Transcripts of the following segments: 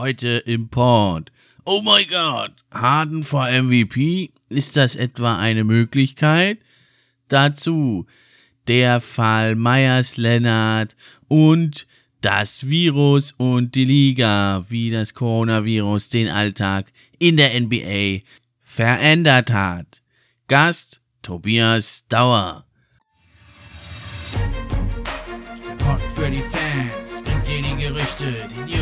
Heute im Port. Oh mein Gott, Harden vor MVP? Ist das etwa eine Möglichkeit? Dazu der Fall Myers Leonard und das Virus und die Liga, wie das Coronavirus den Alltag in der NBA verändert hat. Gast Tobias Dauer.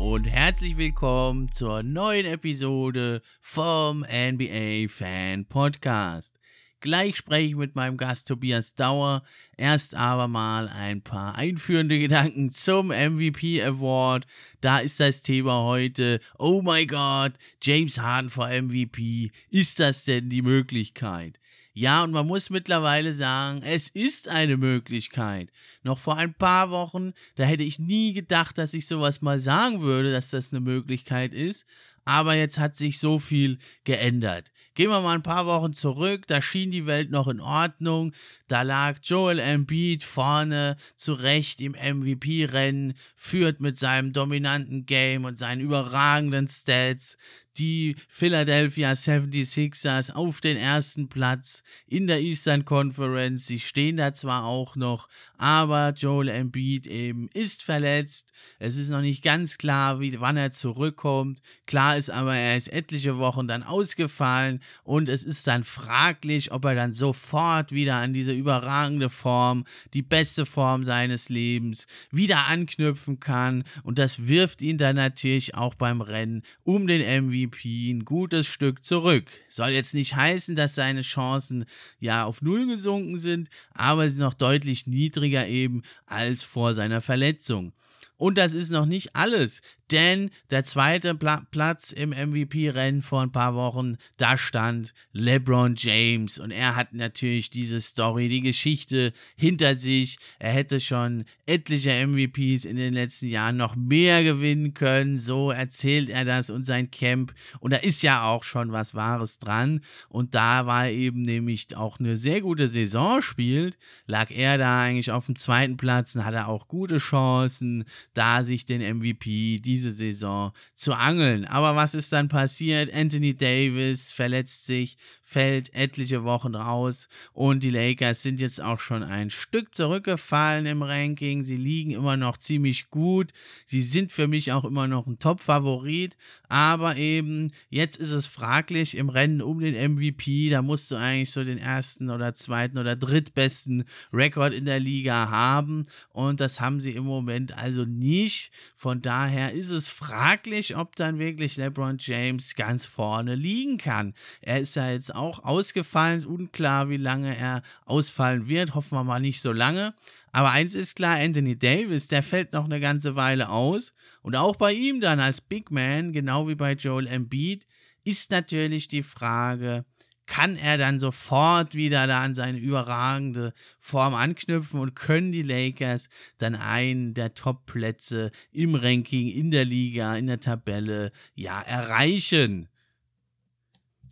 und herzlich willkommen zur neuen Episode vom NBA Fan Podcast. Gleich spreche ich mit meinem Gast Tobias Dauer. Erst aber mal ein paar einführende Gedanken zum MVP Award. Da ist das Thema heute. Oh mein Gott, James Harden vor MVP. Ist das denn die Möglichkeit? Ja, und man muss mittlerweile sagen, es ist eine Möglichkeit. Noch vor ein paar Wochen, da hätte ich nie gedacht, dass ich sowas mal sagen würde, dass das eine Möglichkeit ist. Aber jetzt hat sich so viel geändert. Gehen wir mal ein paar Wochen zurück, da schien die Welt noch in Ordnung. Da lag Joel Embiid vorne zurecht im MVP-Rennen, führt mit seinem dominanten Game und seinen überragenden Stats die Philadelphia 76ers auf den ersten Platz in der Eastern Conference. Sie stehen da zwar auch noch, aber Joel Embiid eben ist verletzt. Es ist noch nicht ganz klar, wie, wann er zurückkommt. Klar ist aber, er ist etliche Wochen dann ausgefallen und es ist dann fraglich, ob er dann sofort wieder an diese überragende Form, die beste Form seines Lebens, wieder anknüpfen kann. Und das wirft ihn dann natürlich auch beim Rennen um den MVP ein gutes Stück zurück. Soll jetzt nicht heißen, dass seine Chancen ja auf Null gesunken sind, aber sie sind noch deutlich niedriger eben als vor seiner Verletzung. Und das ist noch nicht alles, denn der zweite Pla Platz im MVP-Rennen vor ein paar Wochen, da stand LeBron James und er hat natürlich diese Story, die Geschichte hinter sich. Er hätte schon etliche MVPs in den letzten Jahren noch mehr gewinnen können, so erzählt er das und sein Camp. Und da ist ja auch schon was Wahres dran. Und da war eben nämlich auch eine sehr gute Saison spielt, lag er da eigentlich auf dem zweiten Platz und hatte auch gute Chancen, da sich den MVP diese Saison zu angeln. Aber was ist dann passiert? Anthony Davis verletzt sich, fällt etliche Wochen raus und die Lakers sind jetzt auch schon ein Stück zurückgefallen im Ranking. Sie liegen immer noch ziemlich gut. Sie sind für mich auch immer noch ein Top-Favorit, aber eben jetzt ist es fraglich im Rennen um den MVP. Da musst du eigentlich so den ersten oder zweiten oder drittbesten Rekord in der Liga haben und das haben sie im Moment also nicht. Von daher ist es fraglich, ob dann wirklich LeBron James ganz vorne liegen kann. Er ist ja jetzt auch ausgefallen. Ist unklar, wie lange er ausfallen wird. Hoffen wir mal nicht so lange. Aber eins ist klar, Anthony Davis, der fällt noch eine ganze Weile aus. Und auch bei ihm dann als Big Man, genau wie bei Joel Embiid, ist natürlich die Frage, kann er dann sofort wieder da an seine überragende Form anknüpfen und können die Lakers dann einen der Top-Plätze im Ranking, in der Liga, in der Tabelle, ja, erreichen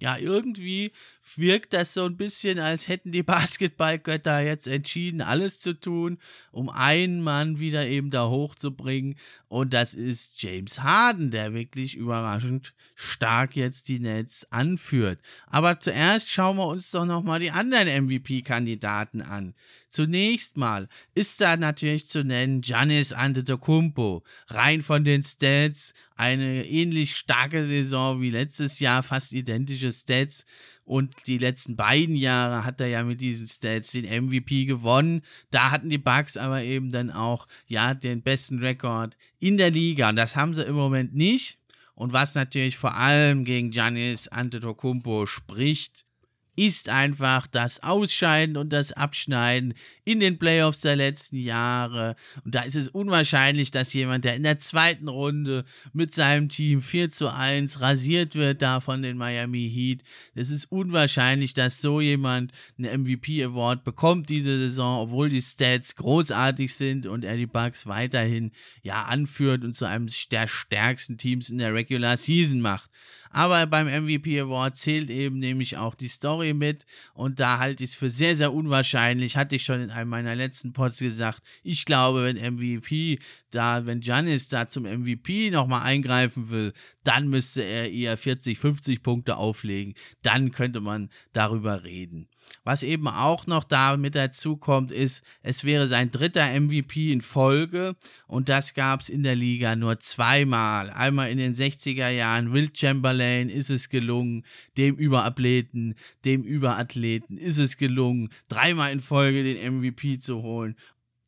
ja, irgendwie wirkt das so ein bisschen, als hätten die Basketballgötter jetzt entschieden, alles zu tun, um einen Mann wieder eben da hochzubringen. Und das ist James Harden, der wirklich überraschend stark jetzt die Nets anführt. Aber zuerst schauen wir uns doch nochmal die anderen MVP-Kandidaten an. Zunächst mal ist da natürlich zu nennen Giannis Antetokounmpo. Rein von den Stats eine ähnlich starke Saison wie letztes Jahr, fast identische Stats. Und die letzten beiden Jahre hat er ja mit diesen Stats den MVP gewonnen. Da hatten die Bucks aber eben dann auch ja den besten Rekord in der Liga. Und das haben sie im Moment nicht. Und was natürlich vor allem gegen Giannis Antetokounmpo spricht, ist einfach das Ausscheiden und das Abschneiden in den Playoffs der letzten Jahre. Und da ist es unwahrscheinlich, dass jemand, der in der zweiten Runde mit seinem Team 4 zu 1 rasiert wird, da von den Miami Heat. Es ist unwahrscheinlich, dass so jemand einen MVP Award bekommt diese Saison, obwohl die Stats großartig sind und er die Bucks weiterhin ja anführt und zu einem der stärksten Teams in der Regular Season macht. Aber beim MVP Award zählt eben nämlich auch die Story mit. Und da halte ich es für sehr, sehr unwahrscheinlich, hatte ich schon in einem meiner letzten Pods gesagt, ich glaube, wenn MVP da, wenn Giannis da zum MVP nochmal eingreifen will, dann müsste er eher 40, 50 Punkte auflegen, dann könnte man darüber reden. Was eben auch noch da mit dazu kommt, ist, es wäre sein dritter MVP in Folge und das gab es in der Liga nur zweimal. Einmal in den 60er Jahren, Will Chamberlain ist es gelungen, dem Überathleten, dem Überathleten ist es gelungen, dreimal in Folge den MVP zu holen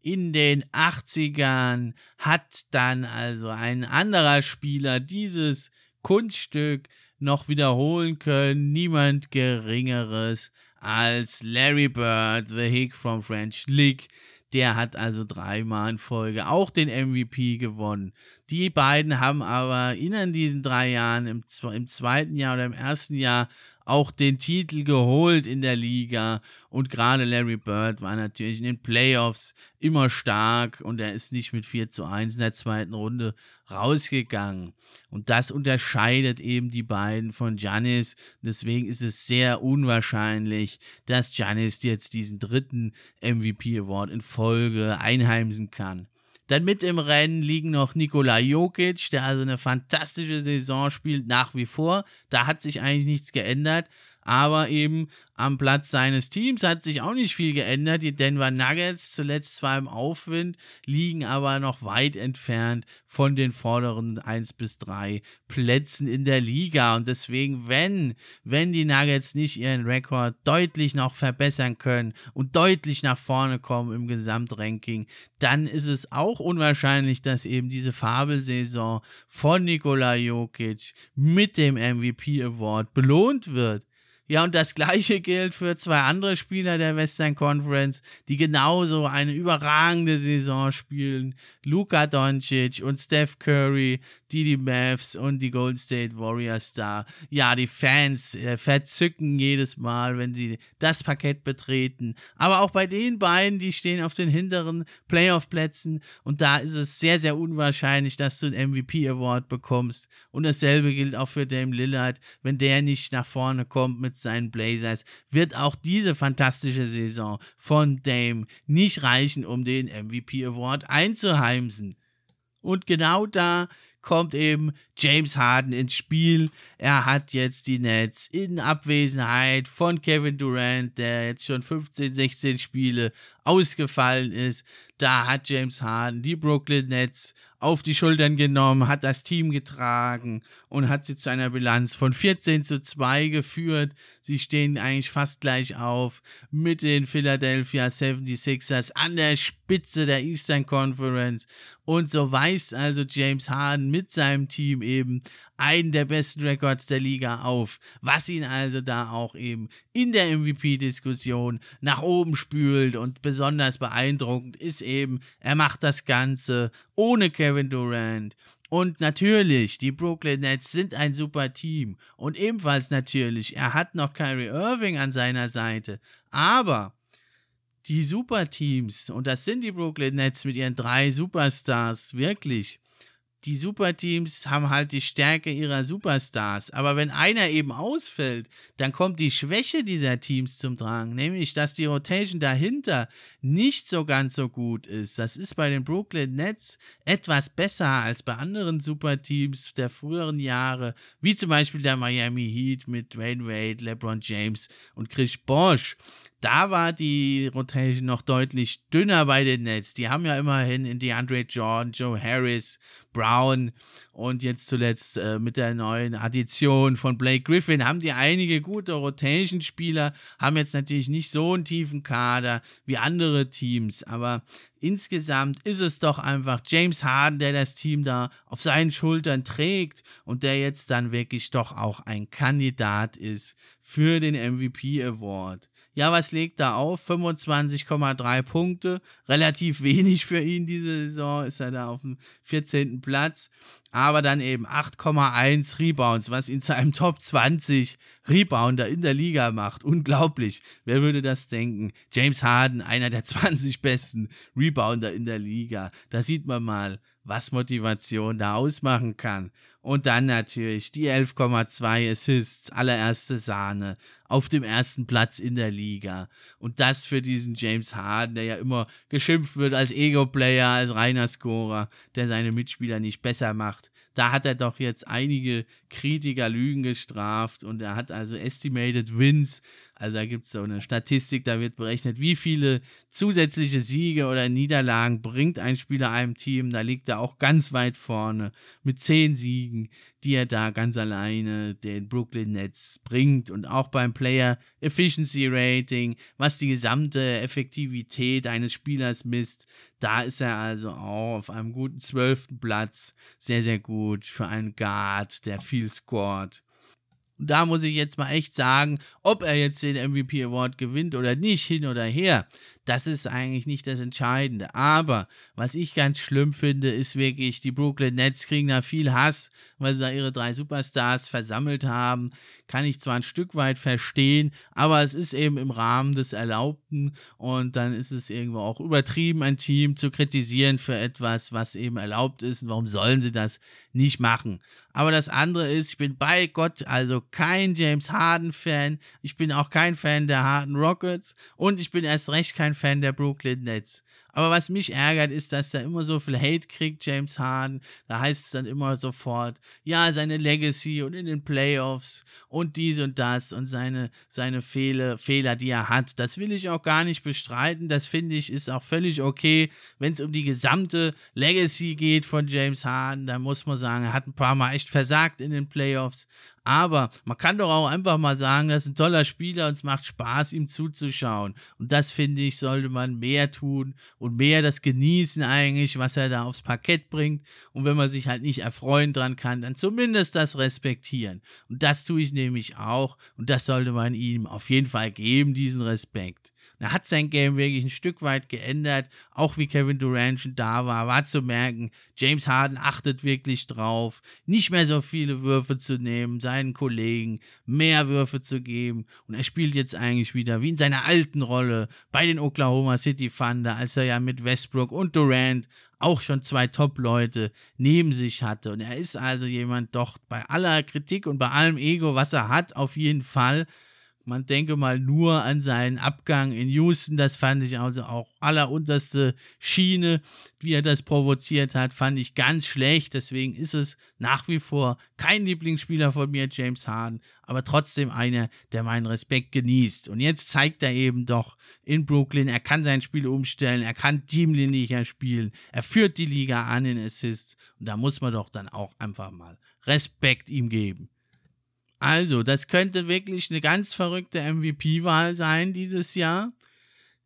in den 80ern hat dann also ein anderer Spieler dieses Kunststück noch wiederholen können. Niemand Geringeres als Larry Bird, The Hick from French League. Der hat also dreimal in Folge auch den MVP gewonnen. Die beiden haben aber in diesen drei Jahren, im, im zweiten Jahr oder im ersten Jahr, auch den Titel geholt in der Liga. Und gerade Larry Bird war natürlich in den Playoffs immer stark und er ist nicht mit 4 zu 1 in der zweiten Runde rausgegangen. Und das unterscheidet eben die beiden von Janis. Deswegen ist es sehr unwahrscheinlich, dass Janis jetzt diesen dritten MVP Award in Folge einheimsen kann. Dann mit im Rennen liegen noch Nikola Jokic, der also eine fantastische Saison spielt, nach wie vor. Da hat sich eigentlich nichts geändert. Aber eben am Platz seines Teams hat sich auch nicht viel geändert. Die Denver Nuggets, zuletzt zwar im Aufwind, liegen aber noch weit entfernt von den vorderen 1 bis 3 Plätzen in der Liga. Und deswegen, wenn, wenn die Nuggets nicht ihren Rekord deutlich noch verbessern können und deutlich nach vorne kommen im Gesamtranking, dann ist es auch unwahrscheinlich, dass eben diese Fabelsaison von Nikola Jokic mit dem MVP Award belohnt wird. Ja, und das gleiche gilt für zwei andere Spieler der Western Conference, die genauso eine überragende Saison spielen. Luka Doncic und Steph Curry, die die Mavs und die Golden State Warriors da. Ja, die Fans äh, verzücken jedes Mal, wenn sie das Parkett betreten. Aber auch bei den beiden, die stehen auf den hinteren Playoff-Plätzen und da ist es sehr, sehr unwahrscheinlich, dass du einen MVP-Award bekommst. Und dasselbe gilt auch für Dame Lillard, wenn der nicht nach vorne kommt mit seinen Blazers, wird auch diese fantastische Saison von Dame nicht reichen, um den MVP Award einzuheimsen. Und genau da kommt eben James Harden ins Spiel. Er hat jetzt die Nets in Abwesenheit von Kevin Durant, der jetzt schon 15, 16 Spiele ausgefallen ist. Da hat James Harden die Brooklyn Nets auf die Schultern genommen, hat das Team getragen und hat sie zu einer Bilanz von 14 zu 2 geführt. Sie stehen eigentlich fast gleich auf mit den Philadelphia 76ers an der Spitze der Eastern Conference. Und so weist also James Harden mit seinem Team eben einen der besten Records der Liga auf, was ihn also da auch eben in der MVP-Diskussion nach oben spült und besonders beeindruckend ist eben, er macht das Ganze ohne Kevin Durant. Und natürlich, die Brooklyn Nets sind ein super Team. Und ebenfalls natürlich, er hat noch Kyrie Irving an seiner Seite. Aber die Superteams, und das sind die Brooklyn Nets mit ihren drei Superstars, wirklich, die Superteams haben halt die Stärke ihrer Superstars. Aber wenn einer eben ausfällt, dann kommt die Schwäche dieser Teams zum Tragen, nämlich dass die Rotation dahinter nicht so ganz so gut ist. Das ist bei den Brooklyn Nets etwas besser als bei anderen Superteams der früheren Jahre, wie zum Beispiel der Miami Heat mit Wayne Wade, LeBron James und Chris Bosch. Da war die Rotation noch deutlich dünner bei den Nets. Die haben ja immerhin in DeAndre Jordan, Joe Harris, Brown und jetzt zuletzt äh, mit der neuen Addition von Blake Griffin haben die einige gute Rotation-Spieler, haben jetzt natürlich nicht so einen tiefen Kader wie andere Teams, aber insgesamt ist es doch einfach James Harden, der das Team da auf seinen Schultern trägt und der jetzt dann wirklich doch auch ein Kandidat ist für den MVP Award. Ja, was legt da auf? 25,3 Punkte. Relativ wenig für ihn diese Saison. Ist er da auf dem 14. Platz. Aber dann eben 8,1 Rebounds, was ihn zu einem Top 20 Rebounder in der Liga macht. Unglaublich. Wer würde das denken? James Harden, einer der 20 besten Rebounder in der Liga. Da sieht man mal, was Motivation da ausmachen kann. Und dann natürlich die 11,2 Assists, allererste Sahne, auf dem ersten Platz in der Liga. Und das für diesen James Harden, der ja immer geschimpft wird als Ego-Player, als reiner Scorer, der seine Mitspieler nicht besser macht. Da hat er doch jetzt einige Kritiker Lügen gestraft und er hat also Estimated Wins also da gibt es so eine Statistik, da wird berechnet, wie viele zusätzliche Siege oder Niederlagen bringt ein Spieler einem Team. Da liegt er auch ganz weit vorne mit zehn Siegen, die er da ganz alleine den Brooklyn Nets bringt. Und auch beim Player Efficiency Rating, was die gesamte Effektivität eines Spielers misst, da ist er also auch auf einem guten zwölften Platz. Sehr, sehr gut für einen Guard, der viel scored. Und da muss ich jetzt mal echt sagen, ob er jetzt den MVP Award gewinnt oder nicht, hin oder her, das ist eigentlich nicht das Entscheidende. Aber was ich ganz schlimm finde, ist wirklich, die Brooklyn Nets kriegen da viel Hass, weil sie da ihre drei Superstars versammelt haben. Kann ich zwar ein Stück weit verstehen, aber es ist eben im Rahmen des Erlaubten und dann ist es irgendwo auch übertrieben, ein Team zu kritisieren für etwas, was eben erlaubt ist. Und warum sollen sie das nicht machen? Aber das andere ist, ich bin bei Gott also kein James Harden-Fan. Ich bin auch kein Fan der Harden Rockets und ich bin erst recht kein Fan der Brooklyn Nets. Aber was mich ärgert, ist, dass er immer so viel Hate kriegt, James Harden. Da heißt es dann immer sofort, ja, seine Legacy und in den Playoffs und dies und das und seine, seine Fehler, Fehler, die er hat. Das will ich auch gar nicht bestreiten. Das finde ich ist auch völlig okay, wenn es um die gesamte Legacy geht von James Harden. Da muss man sagen, er hat ein paar Mal echt versagt in den Playoffs. Aber man kann doch auch einfach mal sagen, das ist ein toller Spieler und es macht Spaß, ihm zuzuschauen. Und das finde ich, sollte man mehr tun und mehr das genießen eigentlich, was er da aufs Parkett bringt. Und wenn man sich halt nicht erfreuen dran kann, dann zumindest das respektieren. Und das tue ich nämlich auch. Und das sollte man ihm auf jeden Fall geben, diesen Respekt. Er hat sein Game wirklich ein Stück weit geändert, auch wie Kevin Durant schon da war, war zu merken, James Harden achtet wirklich drauf, nicht mehr so viele Würfe zu nehmen, seinen Kollegen mehr Würfe zu geben und er spielt jetzt eigentlich wieder wie in seiner alten Rolle bei den Oklahoma City Thunder, als er ja mit Westbrook und Durant auch schon zwei Top-Leute neben sich hatte. Und er ist also jemand doch bei aller Kritik und bei allem Ego, was er hat, auf jeden Fall man denke mal nur an seinen Abgang in Houston, das fand ich also auch allerunterste Schiene, wie er das provoziert hat, fand ich ganz schlecht. Deswegen ist es nach wie vor kein Lieblingsspieler von mir, James Harden, aber trotzdem einer, der meinen Respekt genießt. Und jetzt zeigt er eben doch in Brooklyn, er kann sein Spiel umstellen, er kann teamlinieher spielen, er führt die Liga an in Assists und da muss man doch dann auch einfach mal Respekt ihm geben. Also, das könnte wirklich eine ganz verrückte MVP-Wahl sein dieses Jahr.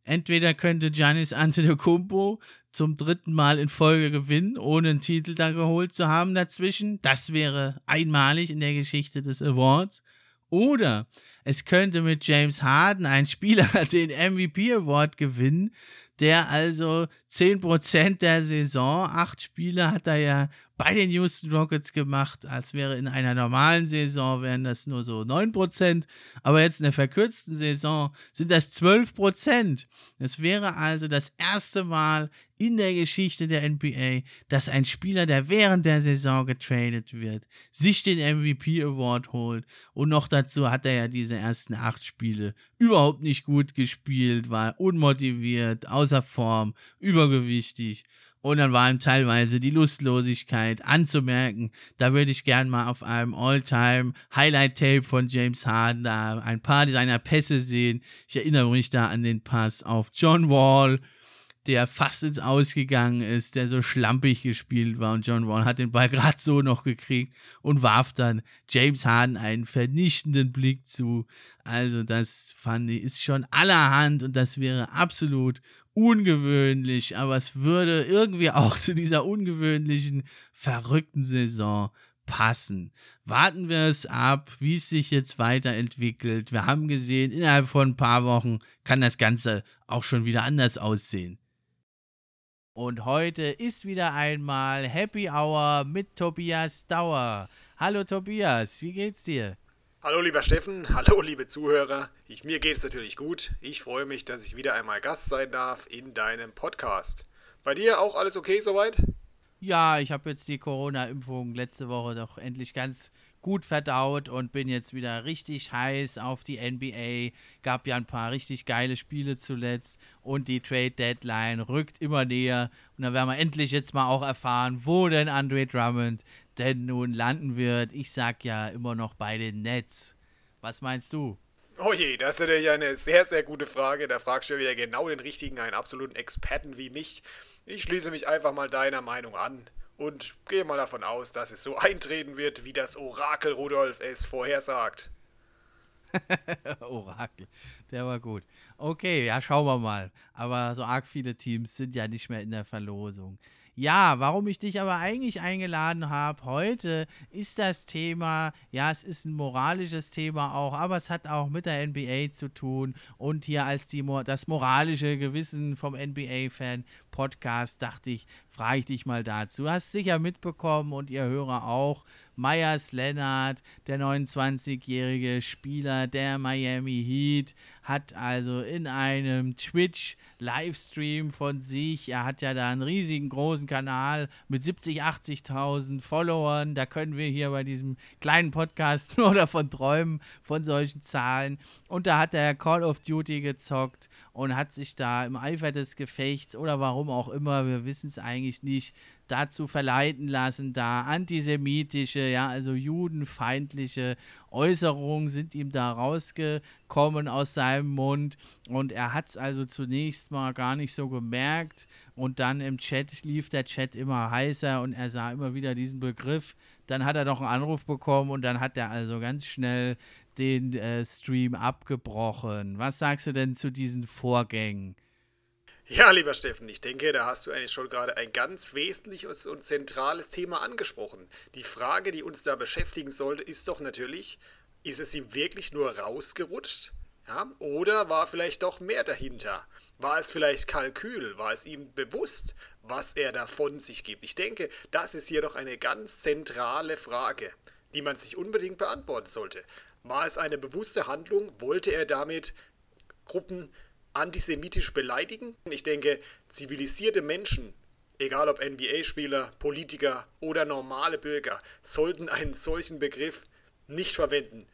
Entweder könnte Giannis Antetokounmpo zum dritten Mal in Folge gewinnen, ohne einen Titel da geholt zu haben dazwischen. Das wäre einmalig in der Geschichte des Awards. Oder es könnte mit James Harden ein Spieler den MVP Award gewinnen, der also 10% der Saison, acht Spiele hat er ja bei den Houston Rockets gemacht, als wäre in einer normalen Saison wären das nur so 9%, aber jetzt in der verkürzten Saison sind das 12%. Es wäre also das erste Mal in der Geschichte der NBA, dass ein Spieler, der während der Saison getradet wird, sich den MVP Award holt und noch dazu hat er ja diese ersten acht Spiele überhaupt nicht gut gespielt, war unmotiviert, außer Form, übergewichtig Und dann war ihm teilweise die Lustlosigkeit anzumerken. Da würde ich gern mal auf einem All-Time Highlight-Tape von James Harden da ein paar seiner Pässe sehen. Ich erinnere mich da an den Pass auf John Wall, der fast ins Ausgegangen ist, der so schlampig gespielt war. Und John Wall hat den Ball gerade so noch gekriegt und warf dann James Harden einen vernichtenden Blick zu. Also das fand ich, ist schon allerhand und das wäre absolut ungewöhnlich, aber es würde irgendwie auch zu dieser ungewöhnlichen, verrückten Saison passen. Warten wir es ab, wie es sich jetzt weiterentwickelt. Wir haben gesehen, innerhalb von ein paar Wochen kann das Ganze auch schon wieder anders aussehen. Und heute ist wieder einmal Happy Hour mit Tobias Dauer. Hallo Tobias, wie geht's dir? Hallo lieber Steffen, hallo liebe Zuhörer. Ich, mir geht es natürlich gut. Ich freue mich, dass ich wieder einmal Gast sein darf in deinem Podcast. Bei dir auch alles okay soweit? Ja, ich habe jetzt die Corona-Impfung letzte Woche doch endlich ganz gut verdaut und bin jetzt wieder richtig heiß auf die NBA. Gab ja ein paar richtig geile Spiele zuletzt und die Trade Deadline rückt immer näher. Und da werden wir endlich jetzt mal auch erfahren, wo denn Andre Drummond denn nun landen wird. Ich sag ja immer noch bei den Nets. Was meinst du? Oh je, das ist natürlich eine sehr, sehr gute Frage. Da fragst du ja wieder genau den richtigen, einen absoluten Experten wie mich. Ich schließe mich einfach mal deiner Meinung an und gehe mal davon aus, dass es so eintreten wird, wie das Orakel Rudolf es vorhersagt. Orakel, der war gut. Okay, ja, schauen wir mal. Aber so arg viele Teams sind ja nicht mehr in der Verlosung. Ja, warum ich dich aber eigentlich eingeladen habe heute, ist das Thema, ja, es ist ein moralisches Thema auch, aber es hat auch mit der NBA zu tun und hier als die, das moralische Gewissen vom NBA-Fan Podcast dachte ich, frage ich dich mal dazu. Du hast sicher mitbekommen und ihr Hörer auch, Myers Leonard, der 29-jährige Spieler der Miami Heat, hat also in einem Twitch-Livestream von sich, er hat ja da einen riesigen großen Kanal mit 70, 80.000 Followern, da können wir hier bei diesem kleinen Podcast nur davon träumen, von solchen Zahlen. Und da hat er Call of Duty gezockt und hat sich da im Eifer des Gefechts oder warum auch immer, wir wissen es eigentlich nicht, dazu verleiten lassen, da antisemitische, ja, also judenfeindliche Äußerungen sind ihm da rausgekommen aus seinem Mund und er hat es also zunächst mal gar nicht so gemerkt und dann im Chat lief der Chat immer heißer und er sah immer wieder diesen Begriff. Dann hat er noch einen Anruf bekommen und dann hat er also ganz schnell den äh, Stream abgebrochen. Was sagst du denn zu diesen Vorgängen? Ja, lieber Steffen, ich denke, da hast du eigentlich schon gerade ein ganz wesentliches und zentrales Thema angesprochen. Die Frage, die uns da beschäftigen sollte, ist doch natürlich, ist es ihm wirklich nur rausgerutscht? Ja? Oder war vielleicht doch mehr dahinter? War es vielleicht Kalkül? War es ihm bewusst, was er da von sich gibt? Ich denke, das ist hier doch eine ganz zentrale Frage, die man sich unbedingt beantworten sollte. War es eine bewusste Handlung? Wollte er damit Gruppen antisemitisch beleidigen. Ich denke, zivilisierte Menschen, egal ob NBA-Spieler, Politiker oder normale Bürger, sollten einen solchen Begriff nicht verwenden.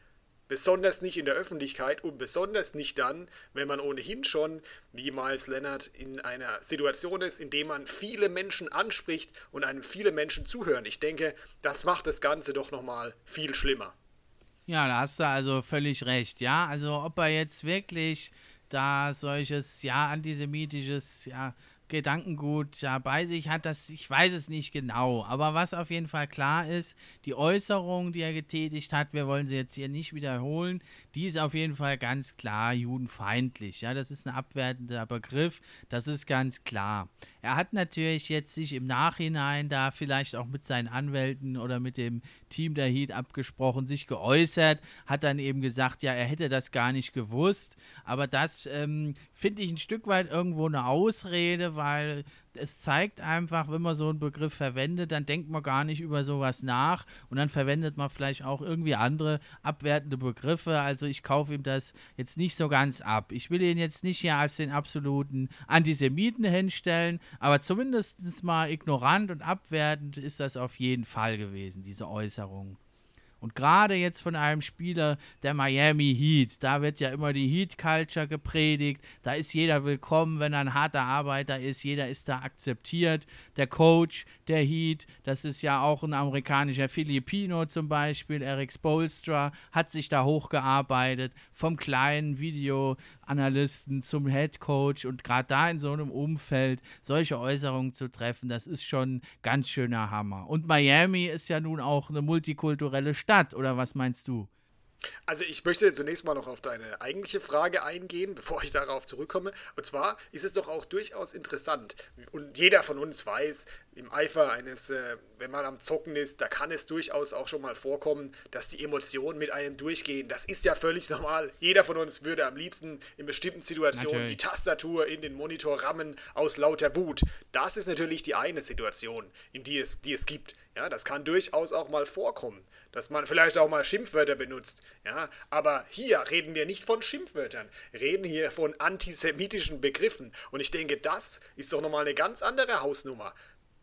Besonders nicht in der Öffentlichkeit und besonders nicht dann, wenn man ohnehin schon, wie Miles Leonard, in einer Situation ist, in der man viele Menschen anspricht und einem viele Menschen zuhören. Ich denke, das macht das Ganze doch nochmal viel schlimmer. Ja, da hast du also völlig recht. Ja, also ob er jetzt wirklich da solches, ja, antisemitisches, ja, Gedankengut ja, bei sich hat, das, ich weiß es nicht genau. Aber was auf jeden Fall klar ist, die Äußerung, die er getätigt hat, wir wollen sie jetzt hier nicht wiederholen, die ist auf jeden Fall ganz klar judenfeindlich. Ja, das ist ein abwertender Begriff, das ist ganz klar. Er hat natürlich jetzt sich im Nachhinein da vielleicht auch mit seinen Anwälten oder mit dem Team der Heat abgesprochen, sich geäußert, hat dann eben gesagt, ja, er hätte das gar nicht gewusst. Aber das ähm, finde ich ein Stück weit irgendwo eine Ausrede, weil es zeigt einfach, wenn man so einen Begriff verwendet, dann denkt man gar nicht über sowas nach und dann verwendet man vielleicht auch irgendwie andere abwertende Begriffe. Also ich kaufe ihm das jetzt nicht so ganz ab. Ich will ihn jetzt nicht hier als den absoluten Antisemiten hinstellen, aber zumindest mal ignorant und abwertend ist das auf jeden Fall gewesen, diese Äußerung. Und gerade jetzt von einem Spieler der Miami Heat, da wird ja immer die Heat-Culture gepredigt, da ist jeder willkommen, wenn er ein harter Arbeiter ist, jeder ist da akzeptiert. Der Coach der Heat, das ist ja auch ein amerikanischer Filipino zum Beispiel, Eric Spolstra, hat sich da hochgearbeitet, vom kleinen Videoanalysten zum Head Coach und gerade da in so einem Umfeld solche Äußerungen zu treffen, das ist schon ganz schöner Hammer. Und Miami ist ja nun auch eine multikulturelle Stadt, oder was meinst du? Also ich möchte zunächst mal noch auf deine eigentliche Frage eingehen, bevor ich darauf zurückkomme. Und zwar ist es doch auch durchaus interessant. Und jeder von uns weiß, im Eifer eines, äh, wenn man am Zocken ist, da kann es durchaus auch schon mal vorkommen, dass die Emotionen mit einem durchgehen. Das ist ja völlig normal. Jeder von uns würde am liebsten in bestimmten Situationen natürlich. die Tastatur in den Monitor rammen aus lauter Wut. Das ist natürlich die eine Situation, in die es, die es gibt. Ja, das kann durchaus auch mal vorkommen dass man vielleicht auch mal Schimpfwörter benutzt. Ja, aber hier reden wir nicht von Schimpfwörtern, reden hier von antisemitischen Begriffen. Und ich denke, das ist doch nochmal eine ganz andere Hausnummer.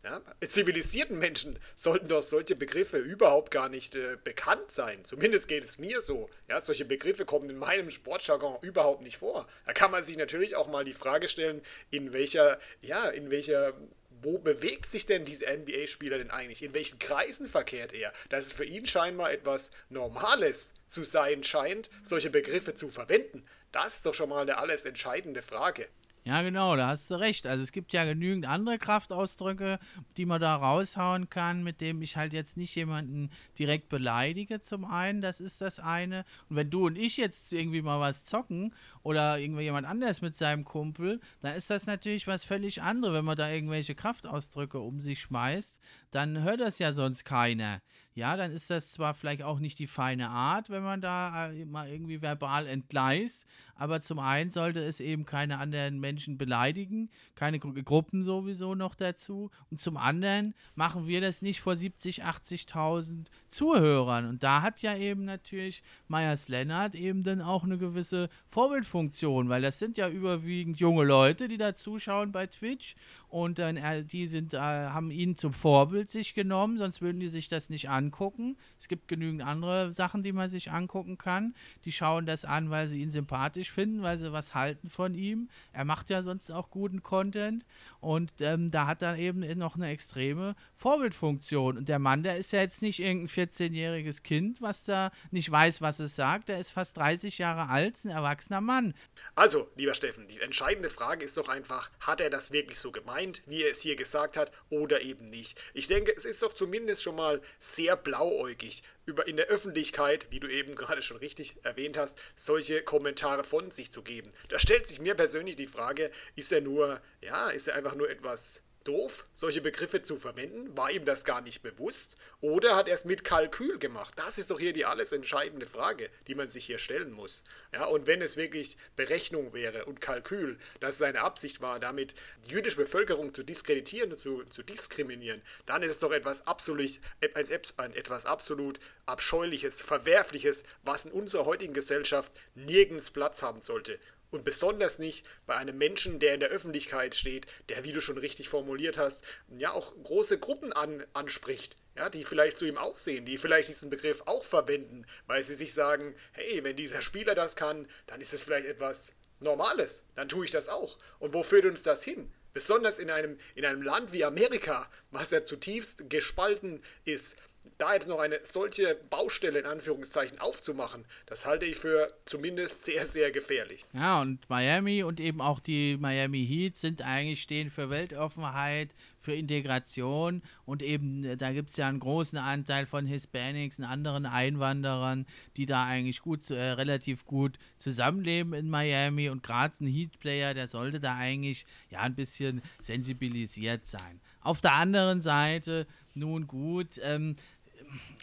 Ja, zivilisierten Menschen sollten doch solche Begriffe überhaupt gar nicht äh, bekannt sein. Zumindest geht es mir so. Ja, solche Begriffe kommen in meinem Sportjargon überhaupt nicht vor. Da kann man sich natürlich auch mal die Frage stellen, in welcher, ja, in welcher wo bewegt sich denn dieser NBA-Spieler denn eigentlich? In welchen Kreisen verkehrt er? Dass es für ihn scheinbar etwas Normales zu sein scheint, solche Begriffe zu verwenden. Das ist doch schon mal eine alles entscheidende Frage. Ja, genau, da hast du recht. Also es gibt ja genügend andere Kraftausdrücke, die man da raushauen kann, mit dem ich halt jetzt nicht jemanden direkt beleidige zum einen, das ist das eine. Und wenn du und ich jetzt irgendwie mal was zocken oder irgendwie jemand anders mit seinem Kumpel, dann ist das natürlich was völlig anderes. Wenn man da irgendwelche Kraftausdrücke um sich schmeißt, dann hört das ja sonst keiner. Ja, dann ist das zwar vielleicht auch nicht die feine Art, wenn man da äh, mal irgendwie verbal entgleist, aber zum einen sollte es eben keine anderen Menschen beleidigen, keine Gru Gruppen sowieso noch dazu. Und zum anderen machen wir das nicht vor 70, 80.000 Zuhörern. Und da hat ja eben natürlich Meyers Lennart eben dann auch eine gewisse Vorbildfunktion, weil das sind ja überwiegend junge Leute, die da zuschauen bei Twitch und dann äh, die sind, äh, haben ihn zum Vorbild sich genommen, sonst würden die sich das nicht angucken. Es gibt genügend andere Sachen, die man sich angucken kann. Die schauen das an, weil sie ihn sympathisch finden, weil sie was halten von ihm. Er macht ja sonst auch guten Content und ähm, da hat er eben noch eine extreme Vorbildfunktion. Und der Mann, der ist ja jetzt nicht irgendein 14-jähriges Kind, was da nicht weiß, was es sagt. Der ist fast 30 Jahre alt, ein erwachsener Mann. Also, lieber Steffen, die entscheidende Frage ist doch einfach, hat er das wirklich so gemeint? Meint, wie er es hier gesagt hat, oder eben nicht. Ich denke, es ist doch zumindest schon mal sehr blauäugig, über in der Öffentlichkeit, wie du eben gerade schon richtig erwähnt hast, solche Kommentare von sich zu geben. Da stellt sich mir persönlich die Frage, ist er nur, ja, ist er einfach nur etwas doof, solche Begriffe zu verwenden? War ihm das gar nicht bewusst? Oder hat er es mit Kalkül gemacht? Das ist doch hier die alles entscheidende Frage, die man sich hier stellen muss. Ja, und wenn es wirklich Berechnung wäre und Kalkül, dass seine Absicht war, damit die jüdische Bevölkerung zu diskreditieren und zu, zu diskriminieren, dann ist es doch etwas absolut, etwas absolut Abscheuliches, Verwerfliches, was in unserer heutigen Gesellschaft nirgends Platz haben sollte. Und besonders nicht bei einem Menschen, der in der Öffentlichkeit steht, der, wie du schon richtig formuliert hast, ja auch große Gruppen an, anspricht, ja, die vielleicht zu ihm aufsehen, die vielleicht diesen Begriff auch verwenden, weil sie sich sagen, hey, wenn dieser Spieler das kann, dann ist es vielleicht etwas Normales, dann tue ich das auch. Und wo führt uns das hin? Besonders in einem, in einem Land wie Amerika, was ja zutiefst gespalten ist, da jetzt noch eine solche Baustelle in Anführungszeichen aufzumachen, das halte ich für zumindest sehr, sehr gefährlich. Ja, und Miami und eben auch die Miami Heat sind eigentlich stehen für Weltoffenheit, für Integration und eben da gibt es ja einen großen Anteil von Hispanics und anderen Einwanderern, die da eigentlich gut, äh, relativ gut zusammenleben in Miami und gerade ein Heat-Player, der sollte da eigentlich ja ein bisschen sensibilisiert sein. Auf der anderen Seite nun gut, ähm,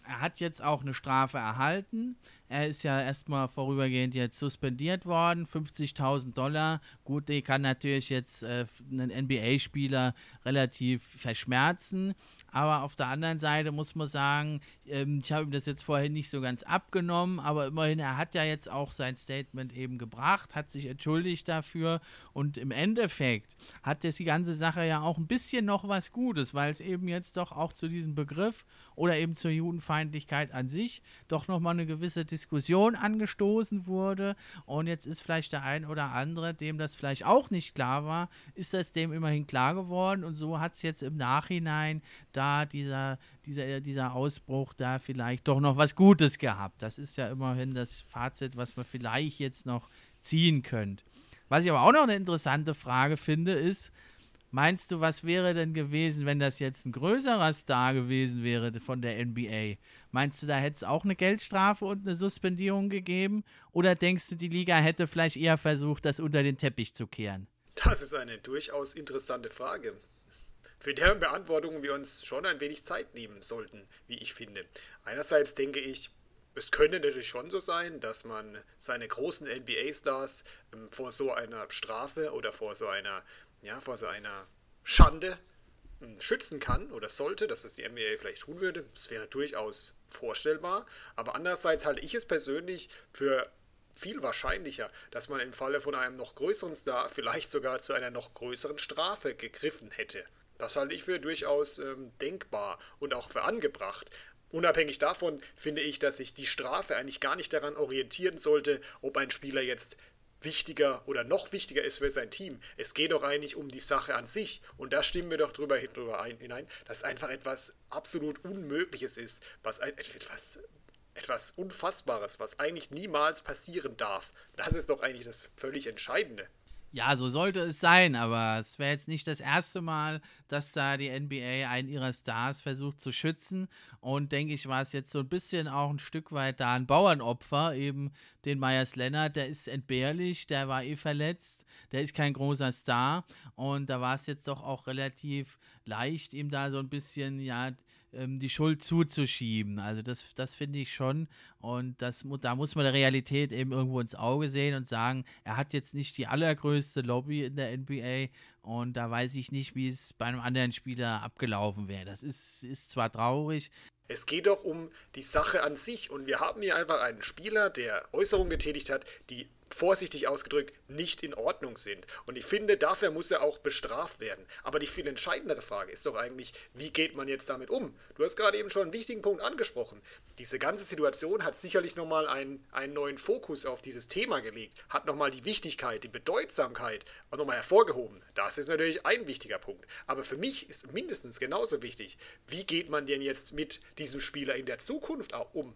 er hat jetzt auch eine Strafe erhalten. Er ist ja erstmal vorübergehend jetzt suspendiert worden, 50.000 Dollar. Gut, die kann natürlich jetzt äh, einen NBA-Spieler relativ verschmerzen. Aber auf der anderen Seite muss man sagen, ähm, ich habe ihm das jetzt vorhin nicht so ganz abgenommen, aber immerhin, er hat ja jetzt auch sein Statement eben gebracht, hat sich entschuldigt dafür und im Endeffekt hat das die ganze Sache ja auch ein bisschen noch was Gutes, weil es eben jetzt doch auch zu diesem Begriff oder eben zur Judenfeindlichkeit an sich doch nochmal eine gewisse Diskussion angestoßen wurde. Und jetzt ist vielleicht der ein oder andere, dem das vielleicht auch nicht klar war, ist das dem immerhin klar geworden. Und so hat es jetzt im Nachhinein da dieser, dieser, dieser Ausbruch da vielleicht doch noch was Gutes gehabt. Das ist ja immerhin das Fazit, was man vielleicht jetzt noch ziehen könnte. Was ich aber auch noch eine interessante Frage finde, ist, meinst du, was wäre denn gewesen, wenn das jetzt ein größerer Star gewesen wäre von der NBA? Meinst du, da hätte es auch eine Geldstrafe und eine Suspendierung gegeben? Oder denkst du, die Liga hätte vielleicht eher versucht, das unter den Teppich zu kehren? Das ist eine durchaus interessante Frage für deren Beantwortung wir uns schon ein wenig Zeit nehmen sollten, wie ich finde. Einerseits denke ich, es könnte natürlich schon so sein, dass man seine großen NBA-Stars ähm, vor so einer Strafe oder vor so einer, ja, vor so einer Schande ähm, schützen kann oder sollte, dass es die NBA vielleicht tun würde. Das wäre durchaus vorstellbar. Aber andererseits halte ich es persönlich für viel wahrscheinlicher, dass man im Falle von einem noch größeren Star vielleicht sogar zu einer noch größeren Strafe gegriffen hätte. Das halte ich für durchaus ähm, denkbar und auch für angebracht. Unabhängig davon finde ich, dass sich die Strafe eigentlich gar nicht daran orientieren sollte, ob ein Spieler jetzt wichtiger oder noch wichtiger ist für sein Team. Es geht doch eigentlich um die Sache an sich. Und da stimmen wir doch drüber, drüber ein, hinein, dass einfach etwas absolut Unmögliches ist, was ein, etwas, etwas Unfassbares, was eigentlich niemals passieren darf. Das ist doch eigentlich das völlig Entscheidende. Ja, so sollte es sein, aber es wäre jetzt nicht das erste Mal, dass da die NBA einen ihrer Stars versucht zu schützen. Und denke ich, war es jetzt so ein bisschen auch ein Stück weit da ein Bauernopfer, eben den Myers Leonard, der ist entbehrlich, der war eh verletzt, der ist kein großer Star. Und da war es jetzt doch auch relativ leicht, ihm da so ein bisschen, ja, ähm, die Schuld zuzuschieben. Also das, das finde ich schon. Und das, da muss man der Realität eben irgendwo ins Auge sehen und sagen, er hat jetzt nicht die allergrößte Lobby in der NBA und da weiß ich nicht, wie es bei einem anderen Spieler abgelaufen wäre. Das ist, ist zwar traurig, es geht doch um die Sache an sich und wir haben hier einfach einen Spieler, der Äußerungen getätigt hat, die vorsichtig ausgedrückt, nicht in Ordnung sind. Und ich finde, dafür muss er auch bestraft werden. Aber die viel entscheidendere Frage ist doch eigentlich, wie geht man jetzt damit um? Du hast gerade eben schon einen wichtigen Punkt angesprochen. Diese ganze Situation hat sicherlich nochmal einen, einen neuen Fokus auf dieses Thema gelegt, hat nochmal die Wichtigkeit, die Bedeutsamkeit auch nochmal hervorgehoben. Das ist natürlich ein wichtiger Punkt. Aber für mich ist mindestens genauso wichtig, wie geht man denn jetzt mit diesem Spieler in der Zukunft auch um?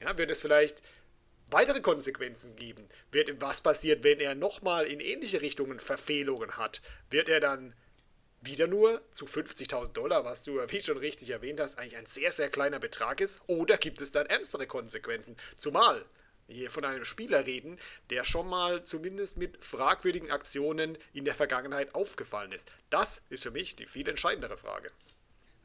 Ja, wird es vielleicht weitere Konsequenzen geben? Wird, was passiert, wenn er nochmal in ähnliche Richtungen Verfehlungen hat? Wird er dann wieder nur zu 50.000 Dollar, was du, wie schon richtig erwähnt hast, eigentlich ein sehr, sehr kleiner Betrag ist? Oder gibt es dann ernstere Konsequenzen? Zumal wir hier von einem Spieler reden, der schon mal zumindest mit fragwürdigen Aktionen in der Vergangenheit aufgefallen ist. Das ist für mich die viel entscheidendere Frage.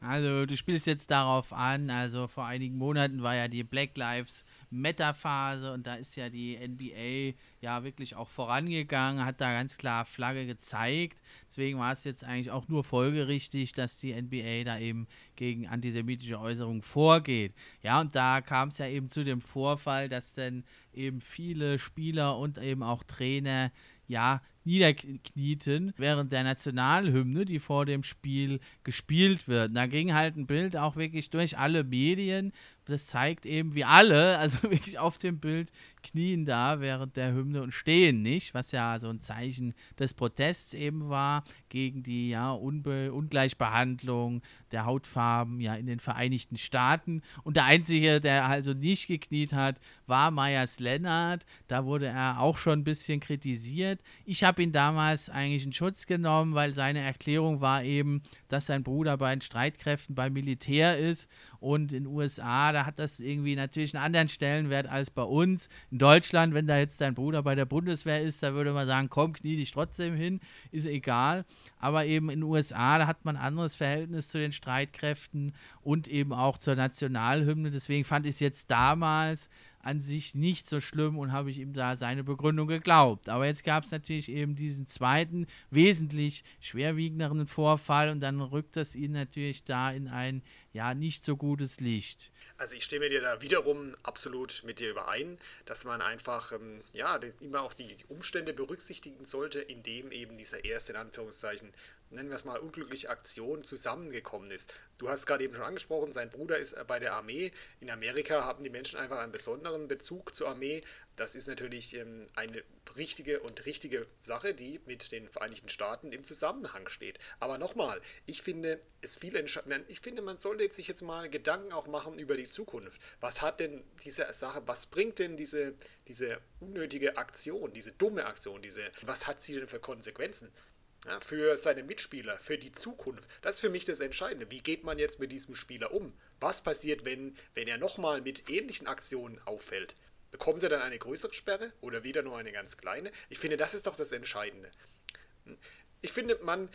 Also du spielst jetzt darauf an, also vor einigen Monaten war ja die Black Lives Meta-Phase und da ist ja die NBA ja wirklich auch vorangegangen, hat da ganz klar Flagge gezeigt. Deswegen war es jetzt eigentlich auch nur folgerichtig, dass die NBA da eben gegen antisemitische Äußerungen vorgeht. Ja, und da kam es ja eben zu dem Vorfall, dass dann eben viele Spieler und eben auch Trainer ja niederknieten während der Nationalhymne, die vor dem Spiel gespielt wird. Da ging halt ein Bild auch wirklich durch alle Medien, das zeigt eben, wie alle, also wirklich auf dem Bild, knien da während der Hymne und stehen nicht, was ja so ein Zeichen des Protests eben war gegen die ja, Unbe Ungleichbehandlung der Hautfarben ja in den Vereinigten Staaten. Und der Einzige, der also nicht gekniet hat, war Myers Leonard. Da wurde er auch schon ein bisschen kritisiert. Ich habe ihn damals eigentlich in Schutz genommen, weil seine Erklärung war eben, dass sein Bruder bei den Streitkräften beim Militär ist und in den USA, da hat das irgendwie natürlich einen anderen Stellenwert als bei uns. In Deutschland, wenn da jetzt dein Bruder bei der Bundeswehr ist, da würde man sagen, komm, knie dich trotzdem hin, ist egal. Aber eben in den USA, da hat man ein anderes Verhältnis zu den Streitkräften und eben auch zur Nationalhymne. Deswegen fand ich es jetzt damals an sich nicht so schlimm und habe ich ihm da seine Begründung geglaubt. Aber jetzt gab es natürlich eben diesen zweiten, wesentlich schwerwiegenderen Vorfall und dann rückt das ihn natürlich da in ein ja nicht so gutes Licht. Also ich stimme dir da wiederum absolut mit dir überein, dass man einfach ähm, ja immer auch die Umstände berücksichtigen sollte, in dem eben dieser erste in Anführungszeichen nennen wir es mal, unglückliche Aktion zusammengekommen ist. Du hast gerade eben schon angesprochen, sein Bruder ist äh, bei der Armee. In Amerika haben die Menschen einfach einen besonderen Bezug zur Armee. Das ist natürlich ähm, eine richtige und richtige Sache, die mit den Vereinigten Staaten im Zusammenhang steht. Aber nochmal, ich finde, es viel ich finde, man sollte sich jetzt mal Gedanken auch machen über die Zukunft. Was hat denn diese Sache, was bringt denn diese, diese unnötige Aktion, diese dumme Aktion, diese, was hat sie denn für Konsequenzen? Ja, für seine Mitspieler, für die Zukunft. Das ist für mich das Entscheidende. Wie geht man jetzt mit diesem Spieler um? Was passiert, wenn, wenn er nochmal mit ähnlichen Aktionen auffällt? Bekommt er dann eine größere Sperre oder wieder nur eine ganz kleine? Ich finde, das ist doch das Entscheidende. Ich finde, man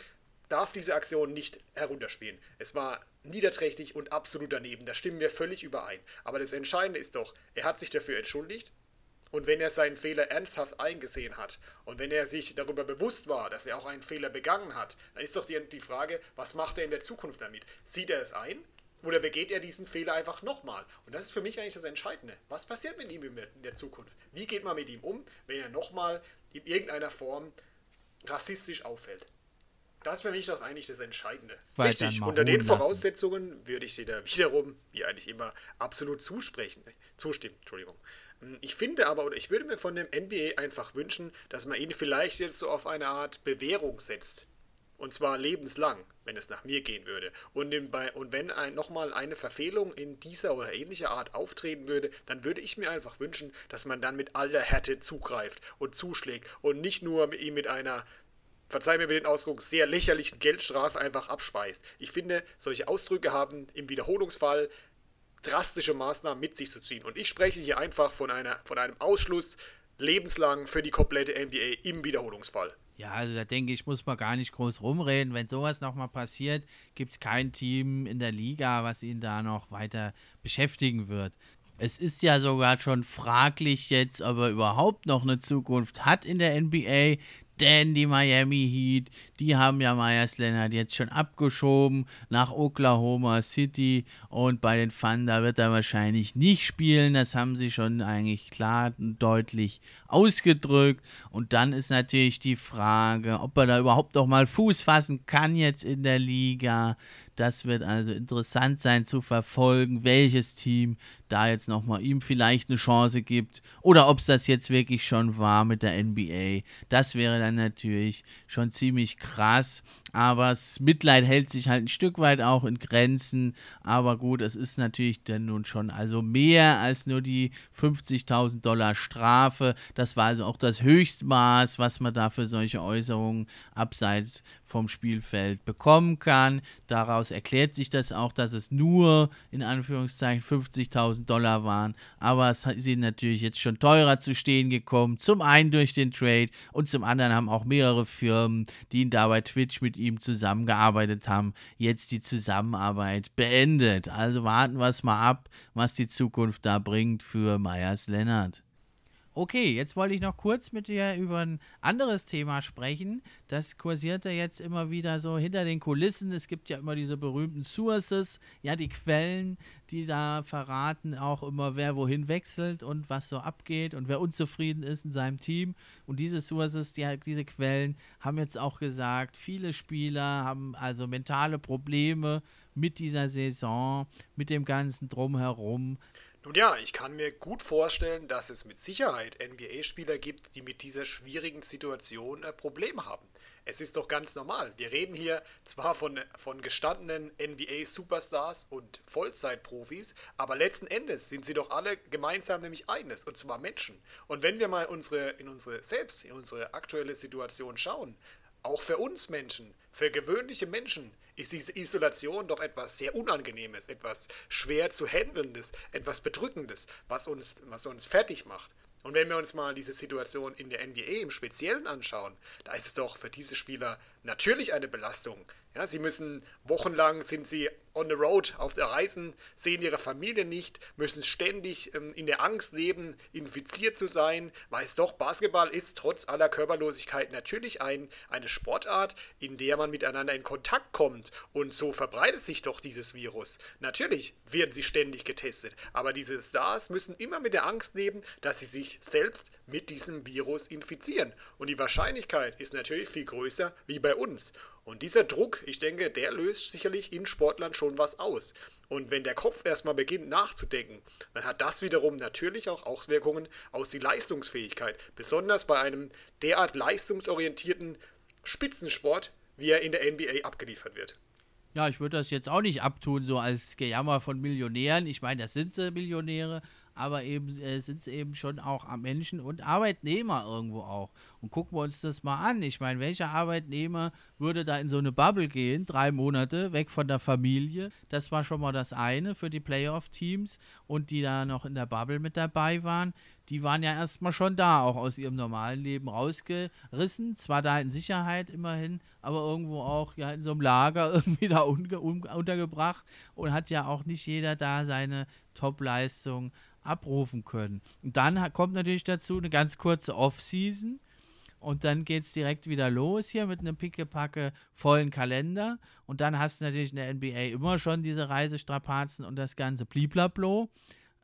darf diese Aktion nicht herunterspielen. Es war niederträchtig und absolut daneben. Da stimmen wir völlig überein. Aber das Entscheidende ist doch, er hat sich dafür entschuldigt. Und wenn er seinen Fehler ernsthaft eingesehen hat und wenn er sich darüber bewusst war, dass er auch einen Fehler begangen hat, dann ist doch die, die Frage, was macht er in der Zukunft damit? Sieht er es ein oder begeht er diesen Fehler einfach nochmal? Und das ist für mich eigentlich das Entscheidende. Was passiert mit ihm in der Zukunft? Wie geht man mit ihm um, wenn er nochmal in irgendeiner Form rassistisch auffällt? Das ist für mich doch eigentlich das Entscheidende. Weil Richtig, unter den Voraussetzungen würde ich dir da wiederum, wie eigentlich immer, absolut zusprechen, zustimmen. Entschuldigung. Ich finde aber, oder ich würde mir von dem NBA einfach wünschen, dass man ihn vielleicht jetzt so auf eine Art Bewährung setzt. Und zwar lebenslang, wenn es nach mir gehen würde. Und, in, bei, und wenn ein, nochmal eine Verfehlung in dieser oder ähnlicher Art auftreten würde, dann würde ich mir einfach wünschen, dass man dann mit aller Härte zugreift und zuschlägt und nicht nur ihm mit einer, verzeih mir den Ausdruck, sehr lächerlichen Geldstrafe einfach abspeist. Ich finde, solche Ausdrücke haben im Wiederholungsfall drastische Maßnahmen mit sich zu ziehen. Und ich spreche hier einfach von, einer, von einem Ausschluss lebenslang für die komplette NBA im Wiederholungsfall. Ja, also da denke ich, muss man gar nicht groß rumreden. Wenn sowas nochmal passiert, gibt es kein Team in der Liga, was ihn da noch weiter beschäftigen wird. Es ist ja sogar schon fraglich jetzt, ob er überhaupt noch eine Zukunft hat in der NBA. Denn die Miami Heat, die haben ja Myers Leonard jetzt schon abgeschoben nach Oklahoma City und bei den Thunder wird er wahrscheinlich nicht spielen. Das haben sie schon eigentlich klar und deutlich ausgedrückt. Und dann ist natürlich die Frage, ob er da überhaupt noch mal Fuß fassen kann jetzt in der Liga. Das wird also interessant sein zu verfolgen, welches Team da jetzt nochmal ihm vielleicht eine Chance gibt oder ob es das jetzt wirklich schon war mit der NBA. Das wäre dann natürlich schon ziemlich krass. Aber das Mitleid hält sich halt ein Stück weit auch in Grenzen. Aber gut, es ist natürlich dann nun schon also mehr als nur die 50.000 Dollar Strafe. Das war also auch das Höchstmaß, was man da für solche Äußerungen abseits vom Spielfeld bekommen kann. Daraus erklärt sich das auch, dass es nur in Anführungszeichen 50.000 Dollar waren. Aber es sind natürlich jetzt schon teurer zu stehen gekommen. Zum einen durch den Trade und zum anderen haben auch mehrere Firmen, die ihn da bei Twitch mit ihm zusammengearbeitet haben, jetzt die Zusammenarbeit beendet. Also warten wir es mal ab, was die Zukunft da bringt für Meyers Lennart. Okay, jetzt wollte ich noch kurz mit dir über ein anderes Thema sprechen. Das kursiert ja jetzt immer wieder so hinter den Kulissen. Es gibt ja immer diese berühmten Sources, ja, die Quellen, die da verraten auch immer, wer wohin wechselt und was so abgeht und wer unzufrieden ist in seinem Team. Und diese Sources, die, diese Quellen haben jetzt auch gesagt, viele Spieler haben also mentale Probleme mit dieser Saison, mit dem ganzen Drumherum. Nun ja, ich kann mir gut vorstellen, dass es mit Sicherheit NBA-Spieler gibt, die mit dieser schwierigen Situation äh, Probleme haben. Es ist doch ganz normal. Wir reden hier zwar von, von gestandenen NBA-Superstars und Vollzeitprofis, aber letzten Endes sind sie doch alle gemeinsam nämlich eines, und zwar Menschen. Und wenn wir mal unsere, in unsere selbst, in unsere aktuelle Situation schauen, auch für uns Menschen, für gewöhnliche Menschen, ist diese Isolation doch etwas sehr Unangenehmes, etwas schwer zu handelndes, etwas Bedrückendes, was uns, was uns fertig macht. Und wenn wir uns mal diese Situation in der NBA im Speziellen anschauen, da ist es doch für diese Spieler natürlich eine Belastung. Ja, sie müssen wochenlang sind sie on the road auf der Reisen, sehen ihre Familie nicht, müssen ständig ähm, in der Angst leben, infiziert zu sein, weiß doch, Basketball ist trotz aller Körperlosigkeit natürlich ein, eine Sportart, in der man miteinander in Kontakt kommt und so verbreitet sich doch dieses Virus. Natürlich werden sie ständig getestet, aber diese Stars müssen immer mit der Angst leben, dass sie sich selbst mit diesem Virus infizieren. Und die Wahrscheinlichkeit ist natürlich viel größer wie bei uns. Und dieser Druck, ich denke, der löst sicherlich in Sportlern schon was aus. Und wenn der Kopf erstmal beginnt nachzudenken, dann hat das wiederum natürlich auch Auswirkungen auf die Leistungsfähigkeit. Besonders bei einem derart leistungsorientierten Spitzensport, wie er in der NBA abgeliefert wird. Ja, ich würde das jetzt auch nicht abtun, so als Gejammer von Millionären. Ich meine, das sind sie Millionäre, aber eben äh, sind es eben schon auch Menschen und Arbeitnehmer irgendwo auch. Und gucken wir uns das mal an. Ich meine, welcher Arbeitnehmer würde da in so eine Bubble gehen, drei Monate weg von der Familie? Das war schon mal das eine für die Playoff-Teams und die da noch in der Bubble mit dabei waren. Die waren ja erstmal schon da, auch aus ihrem normalen Leben rausgerissen. Zwar da in Sicherheit immerhin, aber irgendwo auch ja in so einem Lager irgendwie da untergebracht und hat ja auch nicht jeder da seine Top-Leistung abrufen können. Und dann kommt natürlich dazu eine ganz kurze Off-Season. Und dann geht es direkt wieder los hier mit einem pickepacke vollen Kalender. Und dann hast du natürlich in der NBA immer schon diese Reisestrapazen und das ganze Bliblablo.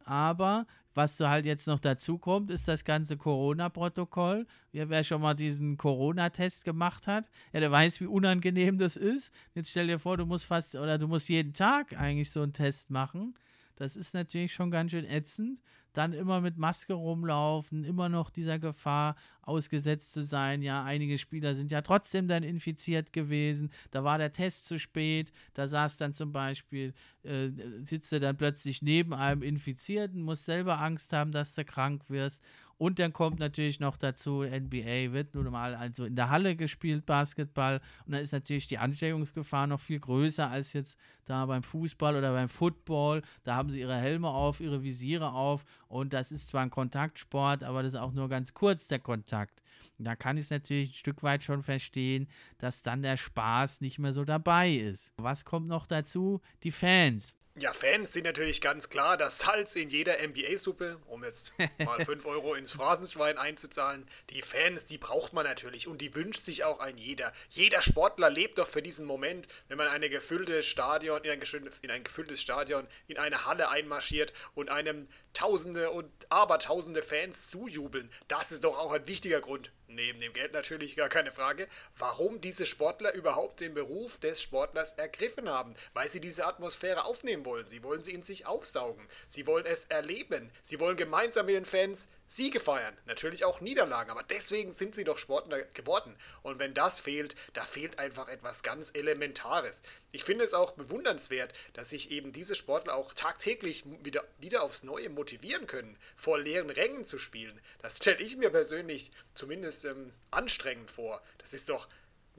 Aber was so halt jetzt noch dazu kommt, ist das ganze Corona-Protokoll. Wer schon mal diesen Corona-Test gemacht hat, ja, der weiß, wie unangenehm das ist. Jetzt stell dir vor, du musst fast oder du musst jeden Tag eigentlich so einen Test machen. Das ist natürlich schon ganz schön ätzend. Dann immer mit Maske rumlaufen, immer noch dieser Gefahr ausgesetzt zu sein. Ja, einige Spieler sind ja trotzdem dann infiziert gewesen. Da war der Test zu spät. Da saß dann zum Beispiel, äh, sitzt er dann plötzlich neben einem Infizierten, muss selber Angst haben, dass du krank wirst. Und dann kommt natürlich noch dazu, NBA wird nun mal also in der Halle gespielt, Basketball. Und dann ist natürlich die Ansteckungsgefahr noch viel größer als jetzt da beim Fußball oder beim Football. Da haben sie ihre Helme auf, ihre Visiere auf. Und das ist zwar ein Kontaktsport, aber das ist auch nur ganz kurz der Kontakt. Da kann ich es natürlich ein Stück weit schon verstehen, dass dann der Spaß nicht mehr so dabei ist. Was kommt noch dazu? Die Fans. Ja, Fans sind natürlich ganz klar das Salz in jeder NBA-Suppe, um jetzt mal 5 Euro ins Phrasenschwein einzuzahlen. Die Fans, die braucht man natürlich und die wünscht sich auch ein jeder. Jeder Sportler lebt doch für diesen Moment, wenn man eine gefüllte Stadion, in ein, in ein gefülltes Stadion, in eine Halle einmarschiert und einem Tausende und Abertausende Fans zujubeln. Das ist doch auch ein wichtiger Grund neben dem Geld natürlich gar keine Frage, warum diese Sportler überhaupt den Beruf des Sportlers ergriffen haben. Weil sie diese Atmosphäre aufnehmen wollen. Sie wollen sie in sich aufsaugen. Sie wollen es erleben. Sie wollen gemeinsam mit den Fans Siege feiern, natürlich auch Niederlagen, aber deswegen sind sie doch Sportler geworden. Und wenn das fehlt, da fehlt einfach etwas ganz Elementares. Ich finde es auch bewundernswert, dass sich eben diese Sportler auch tagtäglich wieder, wieder aufs Neue motivieren können, vor leeren Rängen zu spielen. Das stelle ich mir persönlich zumindest ähm, anstrengend vor. Das ist doch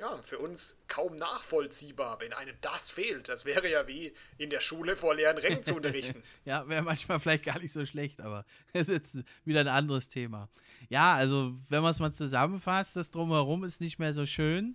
ja, für uns kaum nachvollziehbar, wenn einem das fehlt. Das wäre ja wie in der Schule vor leeren Rängen zu unterrichten. ja, wäre manchmal vielleicht gar nicht so schlecht, aber es ist jetzt wieder ein anderes Thema. Ja, also wenn man es mal zusammenfasst, das Drumherum ist nicht mehr so schön.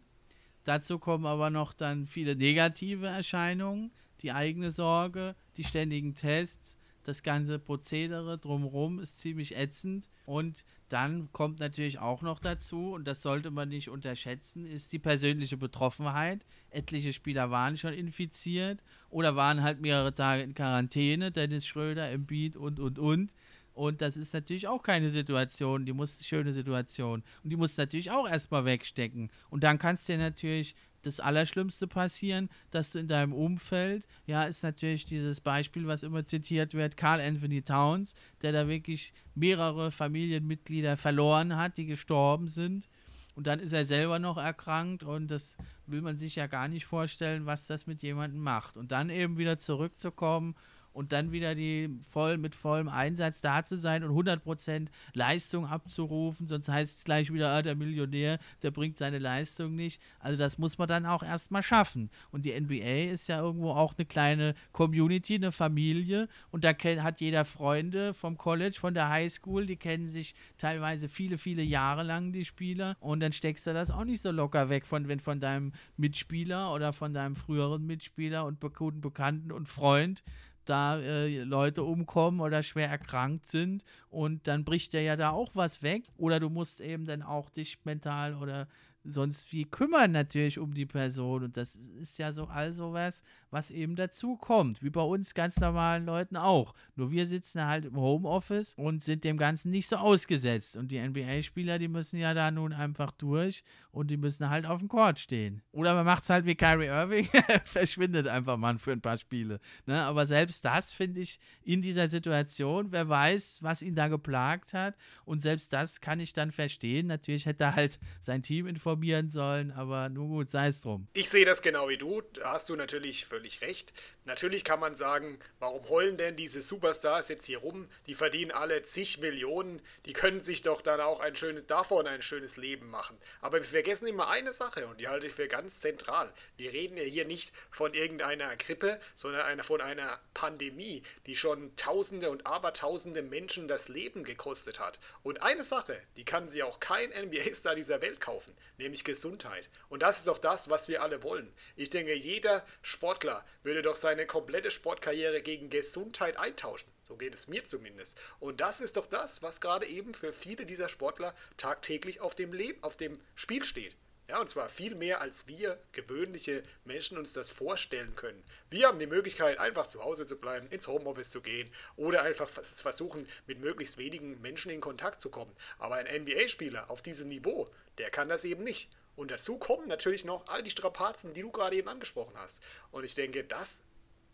Dazu kommen aber noch dann viele negative Erscheinungen, die eigene Sorge, die ständigen Tests, das ganze Prozedere drumherum ist ziemlich ätzend. Und dann kommt natürlich auch noch dazu, und das sollte man nicht unterschätzen, ist die persönliche Betroffenheit. Etliche Spieler waren schon infiziert oder waren halt mehrere Tage in Quarantäne, Dennis Schröder, Embiid und, und, und. Und das ist natürlich auch keine Situation, die muss, schöne Situation. Und die muss natürlich auch erstmal wegstecken. Und dann kannst du dir natürlich das Allerschlimmste passieren, dass du in deinem Umfeld, ja, ist natürlich dieses Beispiel, was immer zitiert wird, Carl Anthony Towns, der da wirklich mehrere Familienmitglieder verloren hat, die gestorben sind. Und dann ist er selber noch erkrankt und das will man sich ja gar nicht vorstellen, was das mit jemandem macht. Und dann eben wieder zurückzukommen und dann wieder die voll mit vollem Einsatz da zu sein und 100% Leistung abzurufen, sonst heißt es gleich wieder, ah, der Millionär, der bringt seine Leistung nicht. Also das muss man dann auch erstmal schaffen. Und die NBA ist ja irgendwo auch eine kleine Community, eine Familie und da hat jeder Freunde vom College, von der Highschool, die kennen sich teilweise viele, viele Jahre lang, die Spieler und dann steckst du das auch nicht so locker weg von, wenn von deinem Mitspieler oder von deinem früheren Mitspieler und guten Bekannten und Freund da äh, Leute umkommen oder schwer erkrankt sind und dann bricht dir ja da auch was weg oder du musst eben dann auch dich mental oder sonst wie kümmern natürlich um die Person. Und das ist ja so all sowas, was eben dazu kommt, wie bei uns ganz normalen Leuten auch. Nur wir sitzen halt im Homeoffice und sind dem Ganzen nicht so ausgesetzt. Und die NBA-Spieler, die müssen ja da nun einfach durch und die müssen halt auf dem Court stehen. Oder man macht es halt wie Kyrie Irving, verschwindet einfach mal für ein paar Spiele. Ne? Aber selbst das finde ich in dieser Situation, wer weiß, was ihn da geplagt hat. Und selbst das kann ich dann verstehen. Natürlich hätte er halt sein Team informieren sollen, aber nur gut, sei es drum. Ich sehe das genau wie du, da hast du natürlich völlig recht. Natürlich kann man sagen, warum heulen denn diese Superstars jetzt hier rum? Die verdienen alle zig Millionen, die können sich doch dann auch ein schönes, davon ein schönes Leben machen. Aber wir vergessen immer eine Sache und die halte ich für ganz zentral. Wir reden ja hier nicht von irgendeiner Grippe, sondern eine, von einer Pandemie, die schon Tausende und Abertausende Menschen das Leben gekostet hat. Und eine Sache, die kann sie auch kein NBA-Star dieser Welt kaufen, nämlich Gesundheit. Und das ist doch das, was wir alle wollen. Ich denke, jeder Sportler würde doch seine komplette Sportkarriere gegen Gesundheit eintauschen. So geht es mir zumindest. Und das ist doch das, was gerade eben für viele dieser Sportler tagtäglich auf dem, Leben, auf dem Spiel steht. Ja, und zwar viel mehr, als wir gewöhnliche Menschen uns das vorstellen können. Wir haben die Möglichkeit, einfach zu Hause zu bleiben, ins Homeoffice zu gehen oder einfach versuchen, mit möglichst wenigen Menschen in Kontakt zu kommen. Aber ein NBA-Spieler auf diesem Niveau, der kann das eben nicht. Und dazu kommen natürlich noch all die Strapazen, die du gerade eben angesprochen hast. Und ich denke, das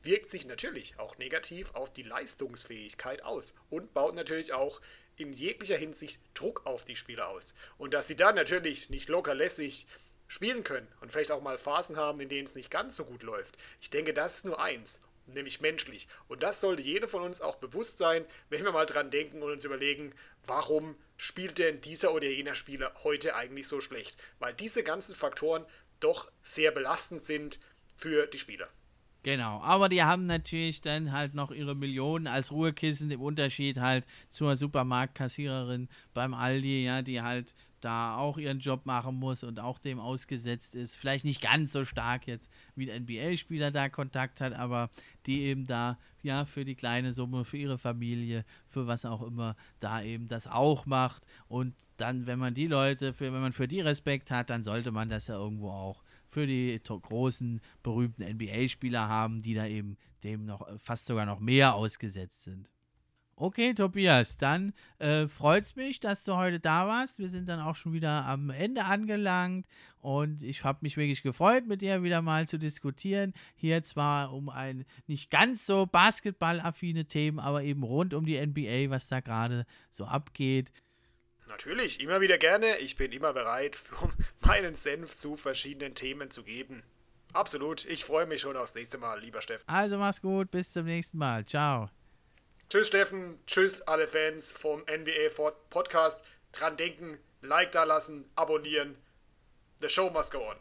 wirkt sich natürlich auch negativ auf die Leistungsfähigkeit aus und baut natürlich auch in jeglicher Hinsicht Druck auf die Spieler aus. Und dass sie dann natürlich nicht locker lässig spielen können und vielleicht auch mal Phasen haben, in denen es nicht ganz so gut läuft. Ich denke, das ist nur eins, nämlich menschlich. Und das sollte jeder von uns auch bewusst sein, wenn wir mal dran denken und uns überlegen, warum spielt denn dieser oder jener Spieler heute eigentlich so schlecht? Weil diese ganzen Faktoren doch sehr belastend sind für die Spieler. Genau, aber die haben natürlich dann halt noch ihre Millionen als Ruhekissen im Unterschied halt zur Supermarktkassiererin beim Aldi, ja, die halt da auch ihren Job machen muss und auch dem ausgesetzt ist. Vielleicht nicht ganz so stark jetzt wie ein NBA-Spieler da Kontakt hat, aber die eben da ja für die kleine Summe, für ihre Familie, für was auch immer, da eben das auch macht. Und dann, wenn man die Leute, für, wenn man für die Respekt hat, dann sollte man das ja irgendwo auch für die großen, berühmten NBA-Spieler haben, die da eben dem noch fast sogar noch mehr ausgesetzt sind. Okay, Tobias, dann äh, freut es mich, dass du heute da warst. Wir sind dann auch schon wieder am Ende angelangt und ich habe mich wirklich gefreut, mit dir wieder mal zu diskutieren. Hier zwar um ein nicht ganz so basketballaffine Themen, aber eben rund um die NBA, was da gerade so abgeht. Natürlich, immer wieder gerne. Ich bin immer bereit, um meinen Senf zu verschiedenen Themen zu geben. Absolut. Ich freue mich schon aufs nächste Mal, lieber Steffen. Also mach's gut, bis zum nächsten Mal. Ciao. Tschüss, Steffen. Tschüss, alle Fans vom NBA Podcast. Dran denken, Like da lassen, abonnieren. The show must go on.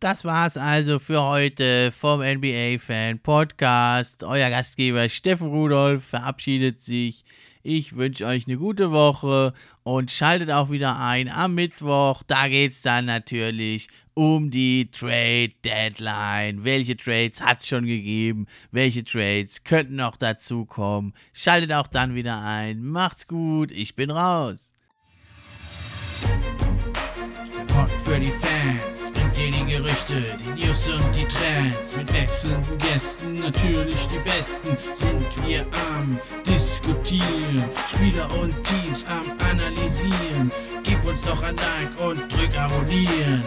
Das war's also für heute vom NBA Fan Podcast. Euer Gastgeber Steffen Rudolph verabschiedet sich. Ich wünsche euch eine gute Woche und schaltet auch wieder ein am Mittwoch. Da geht es dann natürlich um die Trade Deadline. Welche Trades hat es schon gegeben? Welche Trades könnten noch dazu kommen? Schaltet auch dann wieder ein. Macht's gut, ich bin raus. Pod für die Fans dir die Gerüchte, die News und die Trends. Mit wechselnden Gästen, natürlich die besten, sind wir am Diskutieren. Spieler und Teams am Analysieren. Gib uns doch ein Like und drück Abonnieren.